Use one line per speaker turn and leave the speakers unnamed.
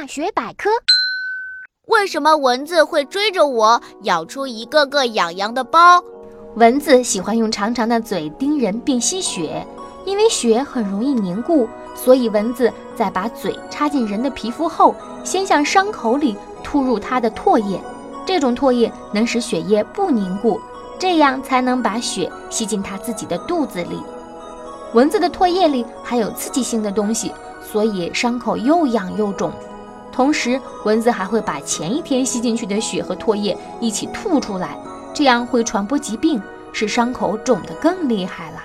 大学百科：
为什么蚊子会追着我，咬出一个个痒痒的包？
蚊子喜欢用长长的嘴叮人并吸血，因为血很容易凝固，所以蚊子在把嘴插进人的皮肤后，先向伤口里吐入它的唾液。这种唾液能使血液不凝固，这样才能把血吸进它自己的肚子里。蚊子的唾液里含有刺激性的东西，所以伤口又痒又肿。同时，蚊子还会把前一天吸进去的血和唾液一起吐出来，这样会传播疾病，使伤口肿得更厉害了。